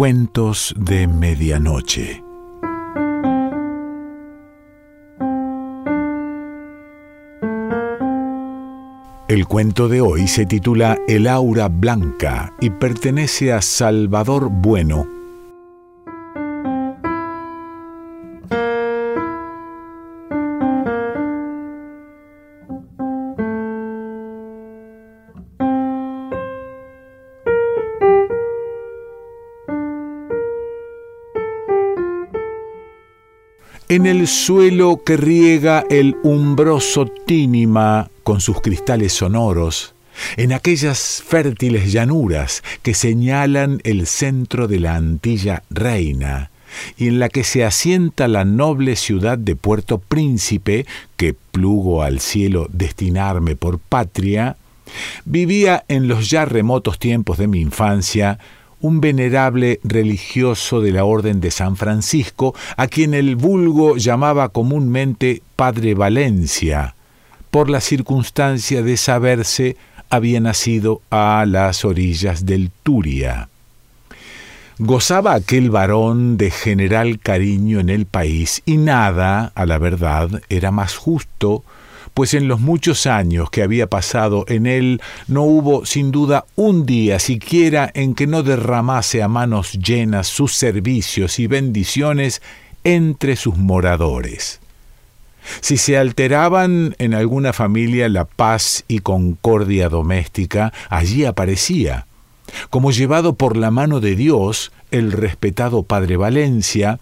Cuentos de Medianoche. El cuento de hoy se titula El aura blanca y pertenece a Salvador Bueno en el suelo que riega el umbroso tínima con sus cristales sonoros, en aquellas fértiles llanuras que señalan el centro de la Antilla Reina, y en la que se asienta la noble ciudad de Puerto Príncipe, que plugo al cielo destinarme por patria, vivía en los ya remotos tiempos de mi infancia un venerable religioso de la Orden de San Francisco, a quien el vulgo llamaba comúnmente Padre Valencia, por la circunstancia de saberse había nacido a las orillas del Turia. Gozaba aquel varón de general cariño en el país y nada, a la verdad, era más justo pues en los muchos años que había pasado en él no hubo sin duda un día siquiera en que no derramase a manos llenas sus servicios y bendiciones entre sus moradores. Si se alteraban en alguna familia la paz y concordia doméstica, allí aparecía, como llevado por la mano de Dios, el respetado Padre Valencia,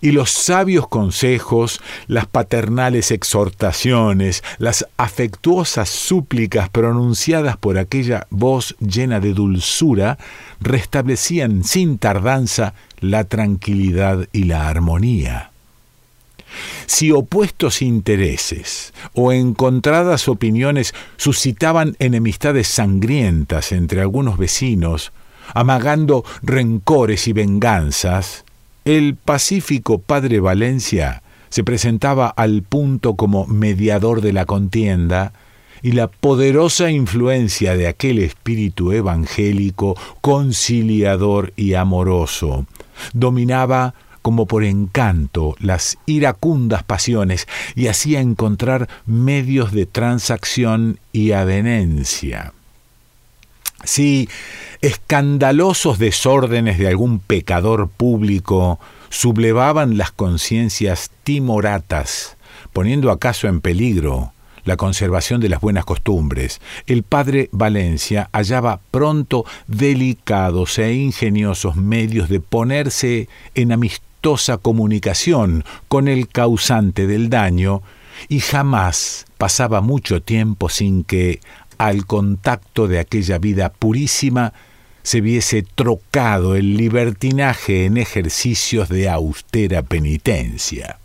y los sabios consejos, las paternales exhortaciones, las afectuosas súplicas pronunciadas por aquella voz llena de dulzura, restablecían sin tardanza la tranquilidad y la armonía. Si opuestos intereses o encontradas opiniones suscitaban enemistades sangrientas entre algunos vecinos, amagando rencores y venganzas, el pacífico padre Valencia se presentaba al punto como mediador de la contienda, y la poderosa influencia de aquel espíritu evangélico, conciliador y amoroso, dominaba como por encanto las iracundas pasiones y hacía encontrar medios de transacción y avenencia. Si escandalosos desórdenes de algún pecador público sublevaban las conciencias timoratas, poniendo acaso en peligro la conservación de las buenas costumbres, el padre Valencia hallaba pronto delicados e ingeniosos medios de ponerse en amistosa comunicación con el causante del daño, y jamás pasaba mucho tiempo sin que, al contacto de aquella vida purísima, se viese trocado el libertinaje en ejercicios de austera penitencia.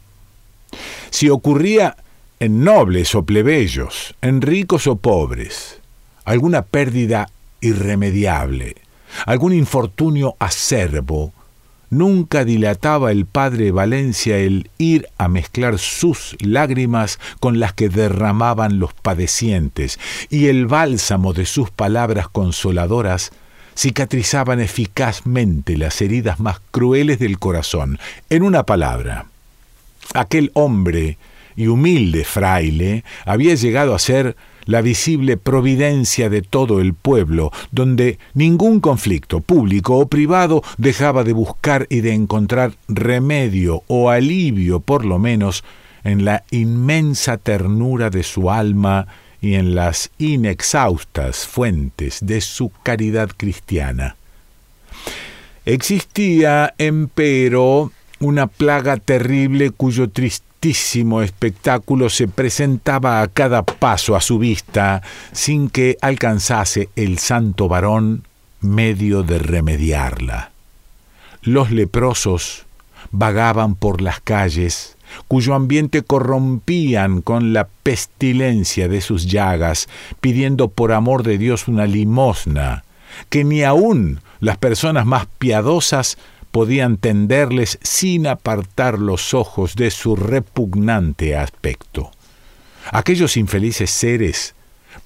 Si ocurría en nobles o plebeyos, en ricos o pobres, alguna pérdida irremediable, algún infortunio acerbo, nunca dilataba el padre Valencia el ir a mezclar sus lágrimas con las que derramaban los padecientes, y el bálsamo de sus palabras consoladoras cicatrizaban eficazmente las heridas más crueles del corazón. En una palabra, aquel hombre y humilde fraile había llegado a ser la visible providencia de todo el pueblo, donde ningún conflicto, público o privado, dejaba de buscar y de encontrar remedio o alivio, por lo menos, en la inmensa ternura de su alma y en las inexhaustas fuentes de su caridad cristiana. Existía, empero, una plaga terrible cuyo tristísimo espectáculo se presentaba a cada paso a su vista, sin que alcanzase el santo varón medio de remediarla. Los leprosos vagaban por las calles, cuyo ambiente corrompían con la pestilencia de sus llagas, pidiendo por amor de Dios una limosna, que ni aun las personas más piadosas podían tenderles sin apartar los ojos de su repugnante aspecto. Aquellos infelices seres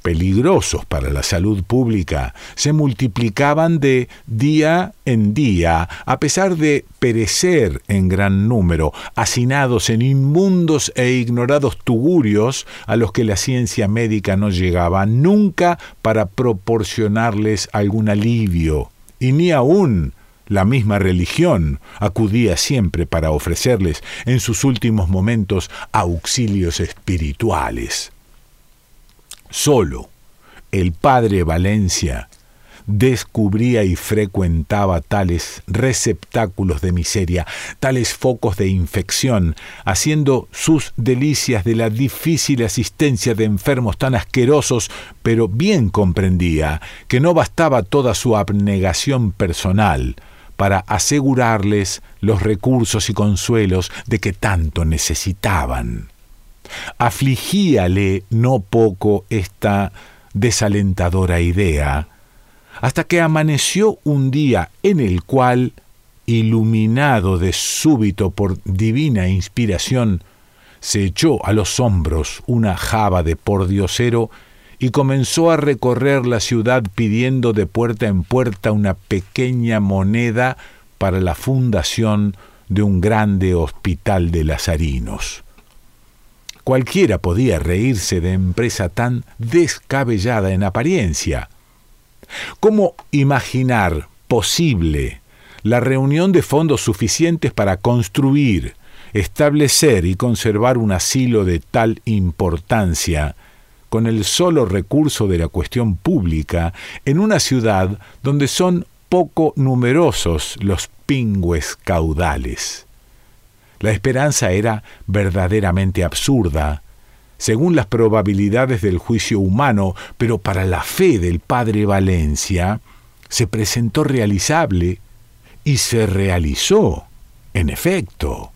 peligrosos para la salud pública se multiplicaban de día en día, a pesar de perecer en gran número, hacinados en inmundos e ignorados tugurios a los que la ciencia médica no llegaba nunca para proporcionarles algún alivio, y ni aún la misma religión acudía siempre para ofrecerles en sus últimos momentos auxilios espirituales. Solo el padre Valencia descubría y frecuentaba tales receptáculos de miseria, tales focos de infección, haciendo sus delicias de la difícil asistencia de enfermos tan asquerosos, pero bien comprendía que no bastaba toda su abnegación personal para asegurarles los recursos y consuelos de que tanto necesitaban. Afligíale no poco esta desalentadora idea, hasta que amaneció un día en el cual, iluminado de súbito por divina inspiración, se echó a los hombros una java de pordiosero y comenzó a recorrer la ciudad pidiendo de puerta en puerta una pequeña moneda para la fundación de un grande hospital de lazarinos. Cualquiera podía reírse de empresa tan descabellada en apariencia. ¿Cómo imaginar posible la reunión de fondos suficientes para construir, establecer y conservar un asilo de tal importancia con el solo recurso de la cuestión pública en una ciudad donde son poco numerosos los pingües caudales? La esperanza era verdaderamente absurda, según las probabilidades del juicio humano, pero para la fe del padre Valencia se presentó realizable y se realizó, en efecto.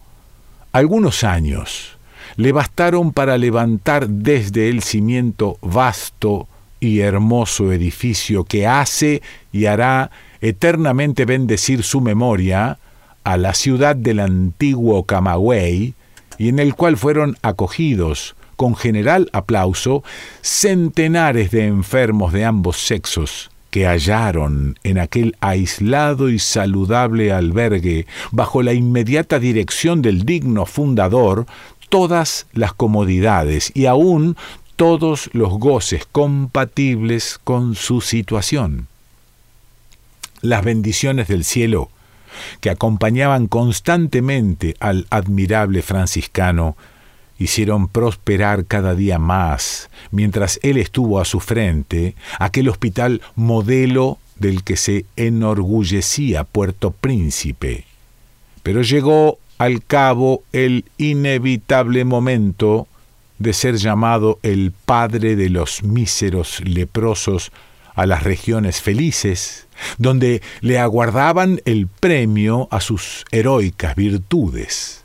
Algunos años le bastaron para levantar desde el cimiento vasto y hermoso edificio que hace y hará eternamente bendecir su memoria, a la ciudad del antiguo Camagüey y en el cual fueron acogidos con general aplauso centenares de enfermos de ambos sexos que hallaron en aquel aislado y saludable albergue, bajo la inmediata dirección del digno fundador, todas las comodidades y aún todos los goces compatibles con su situación. Las bendiciones del cielo que acompañaban constantemente al admirable franciscano, hicieron prosperar cada día más, mientras él estuvo a su frente, aquel hospital modelo del que se enorgullecía Puerto Príncipe. Pero llegó al cabo el inevitable momento de ser llamado el padre de los míseros leprosos a las regiones felices, donde le aguardaban el premio a sus heroicas virtudes.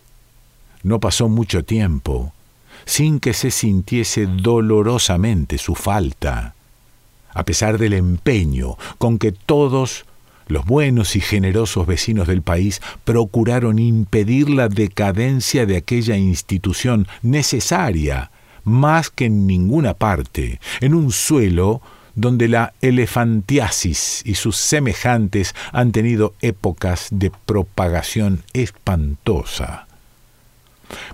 No pasó mucho tiempo sin que se sintiese dolorosamente su falta, a pesar del empeño con que todos los buenos y generosos vecinos del país procuraron impedir la decadencia de aquella institución necesaria más que en ninguna parte, en un suelo donde la elefantiasis y sus semejantes han tenido épocas de propagación espantosa.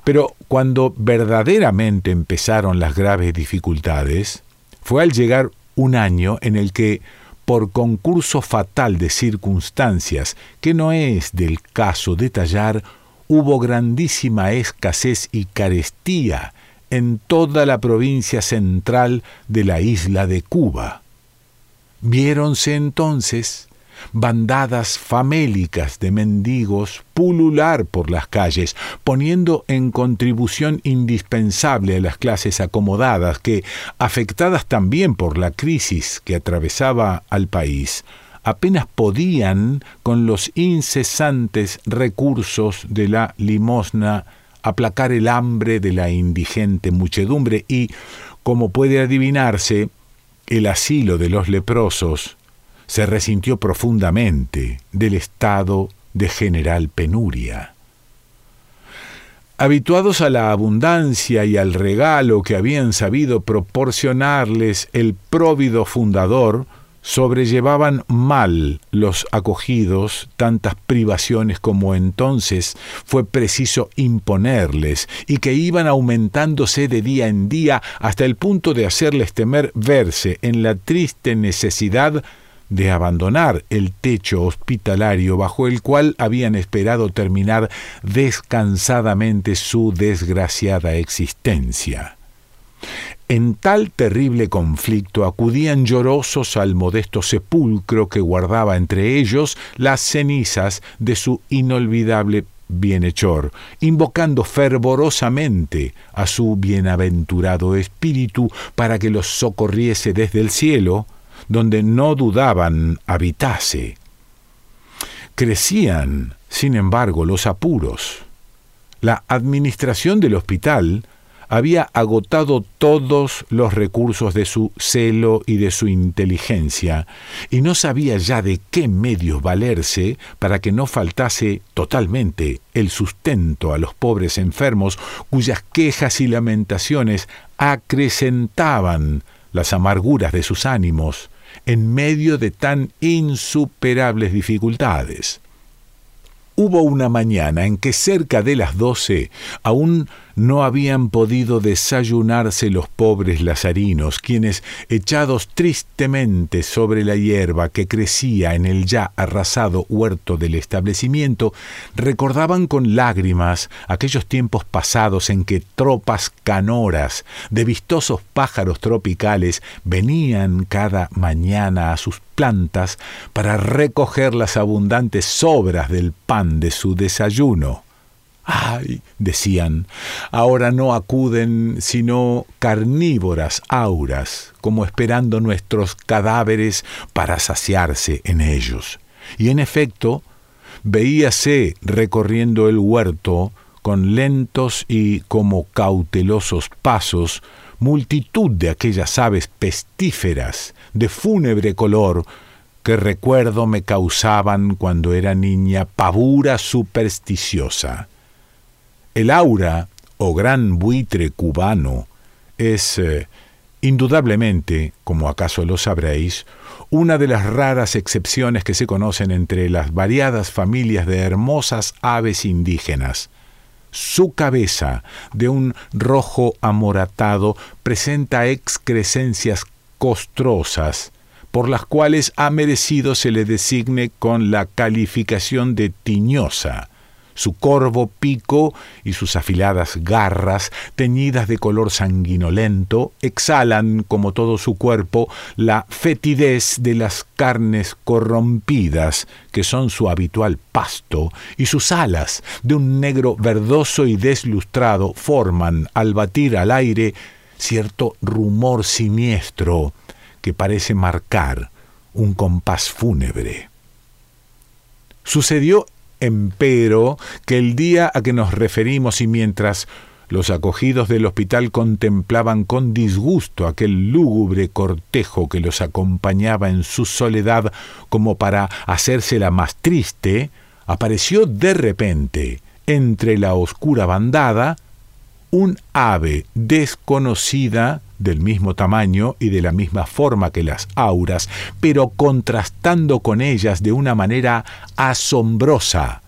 Pero cuando verdaderamente empezaron las graves dificultades, fue al llegar un año en el que, por concurso fatal de circunstancias que no es del caso detallar, hubo grandísima escasez y carestía en toda la provincia central de la isla de Cuba. Viéronse entonces bandadas famélicas de mendigos pulular por las calles, poniendo en contribución indispensable a las clases acomodadas que, afectadas también por la crisis que atravesaba al país, apenas podían, con los incesantes recursos de la limosna, aplacar el hambre de la indigente muchedumbre y, como puede adivinarse, el asilo de los leprosos se resintió profundamente del estado de general penuria. Habituados a la abundancia y al regalo que habían sabido proporcionarles el próvido fundador, sobrellevaban mal los acogidos tantas privaciones como entonces fue preciso imponerles y que iban aumentándose de día en día hasta el punto de hacerles temer verse en la triste necesidad de abandonar el techo hospitalario bajo el cual habían esperado terminar descansadamente su desgraciada existencia. En tal terrible conflicto acudían llorosos al modesto sepulcro que guardaba entre ellos las cenizas de su inolvidable bienhechor, invocando fervorosamente a su bienaventurado espíritu para que los socorriese desde el cielo, donde no dudaban habitase. Crecían, sin embargo, los apuros. La administración del hospital había agotado todos los recursos de su celo y de su inteligencia, y no sabía ya de qué medios valerse para que no faltase totalmente el sustento a los pobres enfermos cuyas quejas y lamentaciones acrecentaban las amarguras de sus ánimos en medio de tan insuperables dificultades. Hubo una mañana en que cerca de las doce aún no habían podido desayunarse los pobres lazarinos, quienes, echados tristemente sobre la hierba que crecía en el ya arrasado huerto del establecimiento, recordaban con lágrimas aquellos tiempos pasados en que tropas canoras de vistosos pájaros tropicales venían cada mañana a sus plantas para recoger las abundantes sobras del pan de su desayuno. Ay, decían, ahora no acuden sino carnívoras auras, como esperando nuestros cadáveres para saciarse en ellos. Y en efecto, veíase recorriendo el huerto con lentos y como cautelosos pasos multitud de aquellas aves pestíferas de fúnebre color que recuerdo me causaban cuando era niña pavura supersticiosa. El aura o gran buitre cubano es eh, indudablemente, como acaso lo sabréis, una de las raras excepciones que se conocen entre las variadas familias de hermosas aves indígenas. Su cabeza, de un rojo amoratado, presenta excrescencias costrosas, por las cuales ha merecido se le designe con la calificación de tiñosa, su corvo pico y sus afiladas garras, teñidas de color sanguinolento, exhalan, como todo su cuerpo, la fetidez de las carnes corrompidas, que son su habitual pasto, y sus alas, de un negro verdoso y deslustrado, forman, al batir al aire, cierto rumor siniestro que parece marcar un compás fúnebre. Sucedió empero que el día a que nos referimos y mientras los acogidos del hospital contemplaban con disgusto aquel lúgubre cortejo que los acompañaba en su soledad como para hacérsela más triste, apareció de repente entre la oscura bandada un ave desconocida del mismo tamaño y de la misma forma que las auras, pero contrastando con ellas de una manera asombrosa.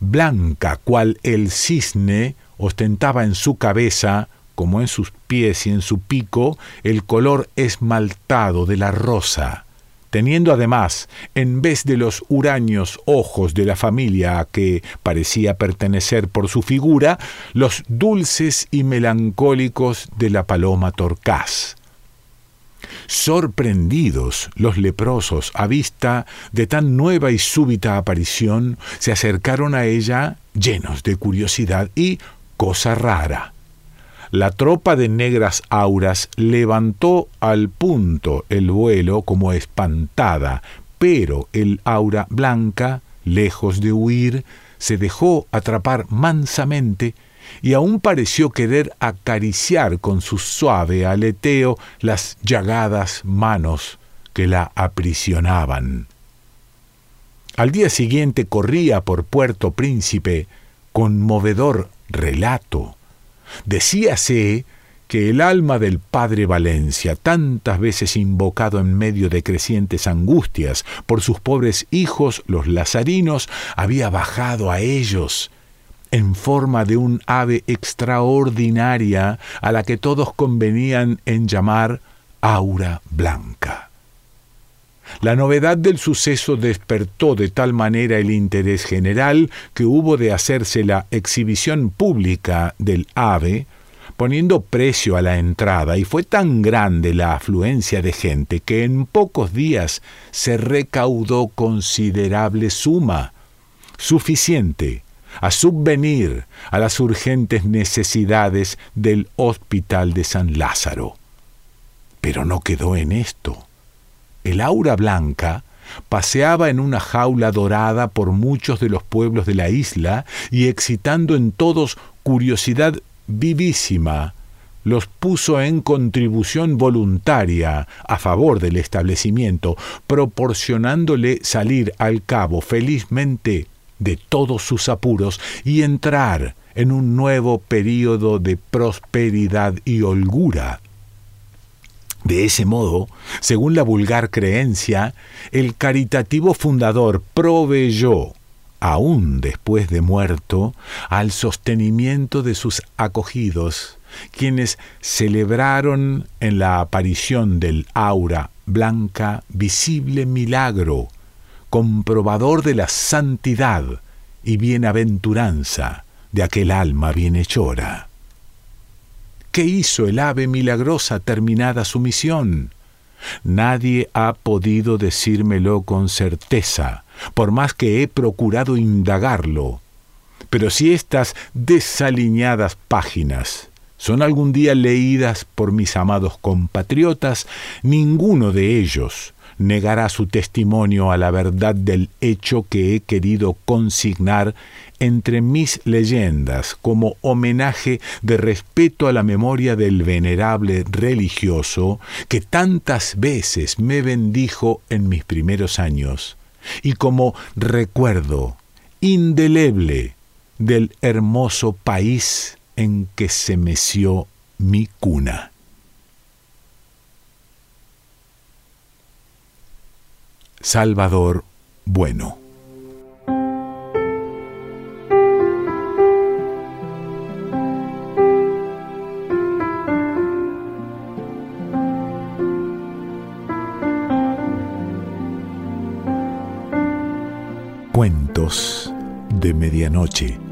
Blanca cual el cisne ostentaba en su cabeza, como en sus pies y en su pico, el color esmaltado de la rosa teniendo además, en vez de los huraños ojos de la familia a que parecía pertenecer por su figura, los dulces y melancólicos de la paloma torcaz. Sorprendidos los leprosos a vista de tan nueva y súbita aparición, se acercaron a ella llenos de curiosidad y, cosa rara, la tropa de negras auras levantó al punto el vuelo como espantada, pero el aura blanca, lejos de huir, se dejó atrapar mansamente y aún pareció querer acariciar con su suave aleteo las llagadas manos que la aprisionaban. Al día siguiente corría por Puerto Príncipe, conmovedor relato. Decíase que el alma del padre Valencia, tantas veces invocado en medio de crecientes angustias por sus pobres hijos, los lazarinos, había bajado a ellos en forma de un ave extraordinaria a la que todos convenían en llamar aura blanca. La novedad del suceso despertó de tal manera el interés general que hubo de hacerse la exhibición pública del ave, poniendo precio a la entrada, y fue tan grande la afluencia de gente que en pocos días se recaudó considerable suma, suficiente a subvenir a las urgentes necesidades del Hospital de San Lázaro. Pero no quedó en esto. El aura blanca paseaba en una jaula dorada por muchos de los pueblos de la isla y excitando en todos curiosidad vivísima, los puso en contribución voluntaria a favor del establecimiento, proporcionándole salir al cabo felizmente de todos sus apuros y entrar en un nuevo período de prosperidad y holgura. De ese modo, según la vulgar creencia, el caritativo fundador proveyó aún después de muerto, al sostenimiento de sus acogidos, quienes celebraron en la aparición del aura blanca visible milagro, comprobador de la santidad y bienaventuranza de aquel alma bienhechora. ¿Qué hizo el ave milagrosa terminada su misión? Nadie ha podido decírmelo con certeza, por más que he procurado indagarlo. Pero si estas desaliñadas páginas son algún día leídas por mis amados compatriotas, ninguno de ellos negará su testimonio a la verdad del hecho que he querido consignar entre mis leyendas como homenaje de respeto a la memoria del venerable religioso que tantas veces me bendijo en mis primeros años y como recuerdo indeleble del hermoso país en que se meció mi cuna. Salvador Bueno. Cuentos de Medianoche.